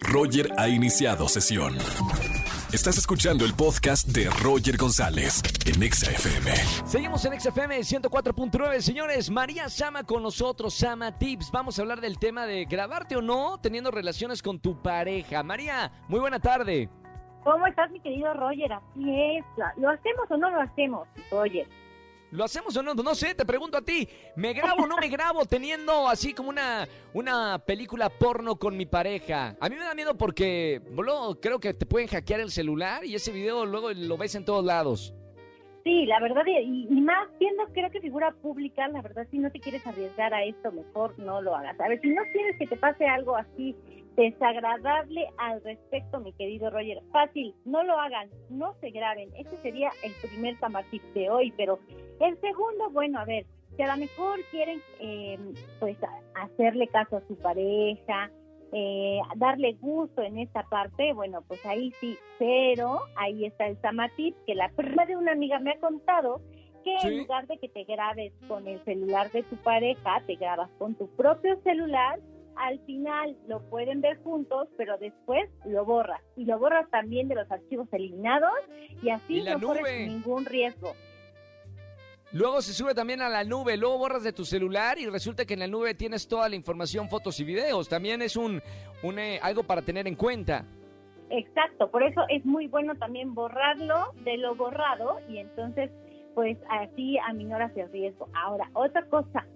Roger ha iniciado sesión. Estás escuchando el podcast de Roger González en Exa FM. Seguimos en XFM 104.9, señores. María Sama con nosotros, Sama Tips. Vamos a hablar del tema de grabarte o no teniendo relaciones con tu pareja. María, muy buena tarde. ¿Cómo estás, mi querido Roger? Así es. ¿Lo hacemos o no lo hacemos, Roger? ¿Lo hacemos o no? No sé, te pregunto a ti. ¿Me grabo o no me grabo teniendo así como una, una película porno con mi pareja? A mí me da miedo porque luego creo que te pueden hackear el celular y ese video luego lo ves en todos lados. Sí, la verdad, y, y más siendo creo que figura pública, la verdad, si no te quieres arriesgar a esto, mejor no lo hagas. A ver, si no quieres que te pase algo así desagradable al respecto, mi querido Roger. Fácil, no lo hagan, no se graben. Ese sería el primer tamatip de hoy, pero el segundo, bueno, a ver, si a lo mejor quieren eh, pues hacerle caso a su pareja, eh, darle gusto en esta parte, bueno, pues ahí sí, pero ahí está el tamatip que la prima de una amiga me ha contado que en lugar de que te grabes con el celular de tu pareja, te grabas con tu propio celular al final lo pueden ver juntos, pero después lo borras. Y lo borras también de los archivos eliminados y así no corres ningún riesgo. Luego se sube también a la nube, luego borras de tu celular y resulta que en la nube tienes toda la información, fotos y videos. También es un, un eh, algo para tener en cuenta. Exacto, por eso es muy bueno también borrarlo de lo borrado y entonces pues así aminoras el riesgo. Ahora, otra cosa,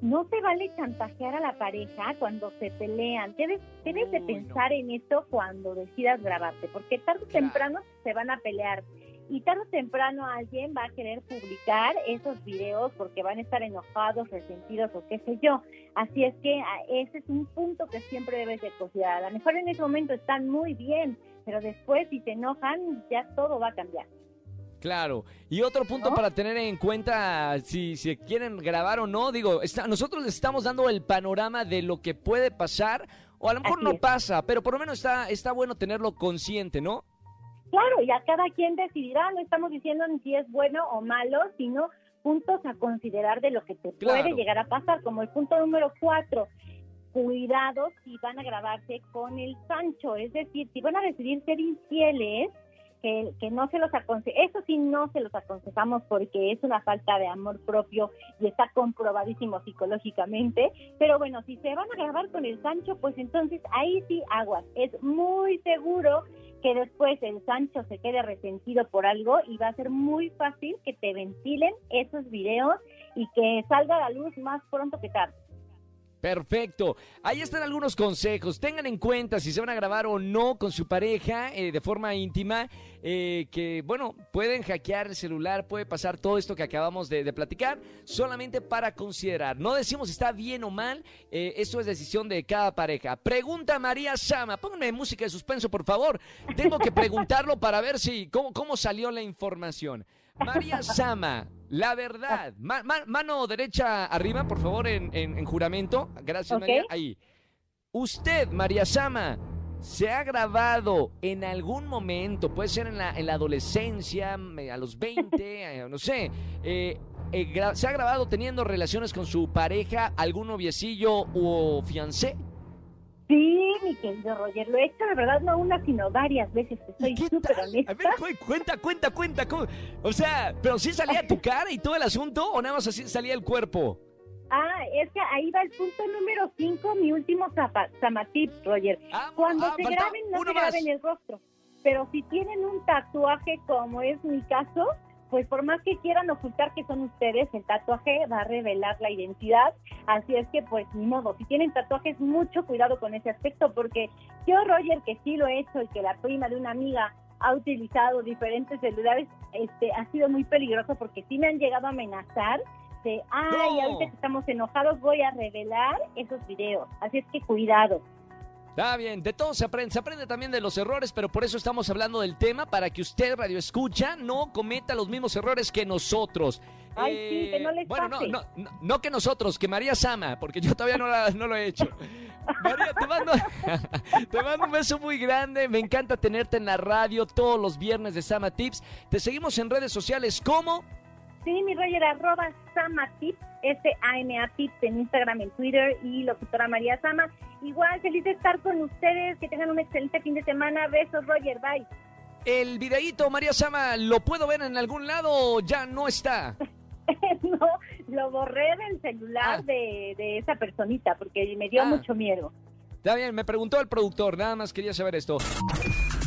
no se vale chantajear a la pareja cuando se pelean. Debes, debes de pensar en esto cuando decidas grabarte, porque tarde o temprano se van a pelear. Y tarde o temprano alguien va a querer publicar esos videos porque van a estar enojados, resentidos o qué sé yo. Así es que ah, ese es un punto que siempre debes de considerar. A lo mejor en ese momento están muy bien, pero después si se enojan ya todo va a cambiar. Claro. Y otro punto para tener en cuenta si, si quieren grabar o no, digo, nosotros les estamos dando el panorama de lo que puede pasar, o a lo mejor no pasa, pero por lo menos está, está bueno tenerlo consciente, ¿no? Claro, ya cada quien decidirá, no estamos diciendo si es bueno o malo, sino puntos a considerar de lo que te puede llegar a pasar, como el punto número cuatro, cuidado si van a grabarse con el Sancho, es decir, si van a decidir ser infieles, que, no se los aconse eso sí no se los aconsejamos porque es una falta de amor propio y está comprobadísimo psicológicamente, pero bueno, si se van a grabar con el Sancho, pues entonces ahí sí aguas, es muy seguro que después el Sancho se quede resentido por algo y va a ser muy fácil que te ventilen esos videos y que salga a la luz más pronto que tarde. Perfecto. Ahí están algunos consejos. Tengan en cuenta si se van a grabar o no con su pareja eh, de forma íntima, eh, que bueno, pueden hackear el celular, puede pasar todo esto que acabamos de, platicar, solamente para considerar. No decimos si está bien o mal, eh, eso es decisión de cada pareja. Pregunta María Sama, pónganme música de suspenso, por favor. Tengo que preguntarlo para ver si cómo, cómo salió la información. María Sama, la verdad. mano derecha arriba, por favor, en, juramento. Gracias, María. Ahí. Usted, María Sama, ¿se ha grabado en algún momento, puede ser en la, en la adolescencia, a los 20, eh, no sé, eh, eh, ¿se ha grabado teniendo relaciones con su pareja, algún noviecillo o fiancé? Sí, mi querido Roger, lo he hecho, de verdad, no una, sino varias veces, soy súper honesta. A ver, cuenta, cuenta, cuenta. O sea, ¿pero sí salía tu cara y todo el asunto o nada más así salía el cuerpo? Ah, es que ahí va el punto número 5, mi último zamatip, Roger. Ah, Cuando ah, se graben, no se graben el rostro. Pero si tienen un tatuaje, como es mi caso, pues por más que quieran ocultar que son ustedes, el tatuaje va a revelar la identidad. Así es que, pues, ni modo. Si tienen tatuajes, mucho cuidado con ese aspecto, porque yo, Roger, que sí lo he hecho y que la prima de una amiga ha utilizado diferentes celulares, este, ha sido muy peligroso porque sí me han llegado a amenazar de, ay, ahorita que estamos enojados voy a revelar esos videos. Así es que cuidado. Está bien, de todo se aprende, se aprende también de los errores, pero por eso estamos hablando del tema, para que usted, Radio Escucha, no cometa los mismos errores que nosotros. Ay, sí, que no les Bueno, no, no, no, que nosotros, que María Sama, porque yo todavía no, no lo he hecho. María, te mando, te mando un beso muy grande, me encanta tenerte en la radio todos los viernes de Sama Tips. Te seguimos en redes sociales, ¿cómo? Sí, mi Roger, arroba Samatip, S-A-M-A Tips en Instagram, en Twitter y locutora María Sama. Igual, feliz de estar con ustedes, que tengan un excelente fin de semana. Besos, Roger, bye. El videíto, María Sama, ¿lo puedo ver en algún lado o ya no está? no, lo borré del celular Ah. de, de esa personita porque me dio Ah. mucho miedo. Está bien, me preguntó el productor, nada más quería saber esto.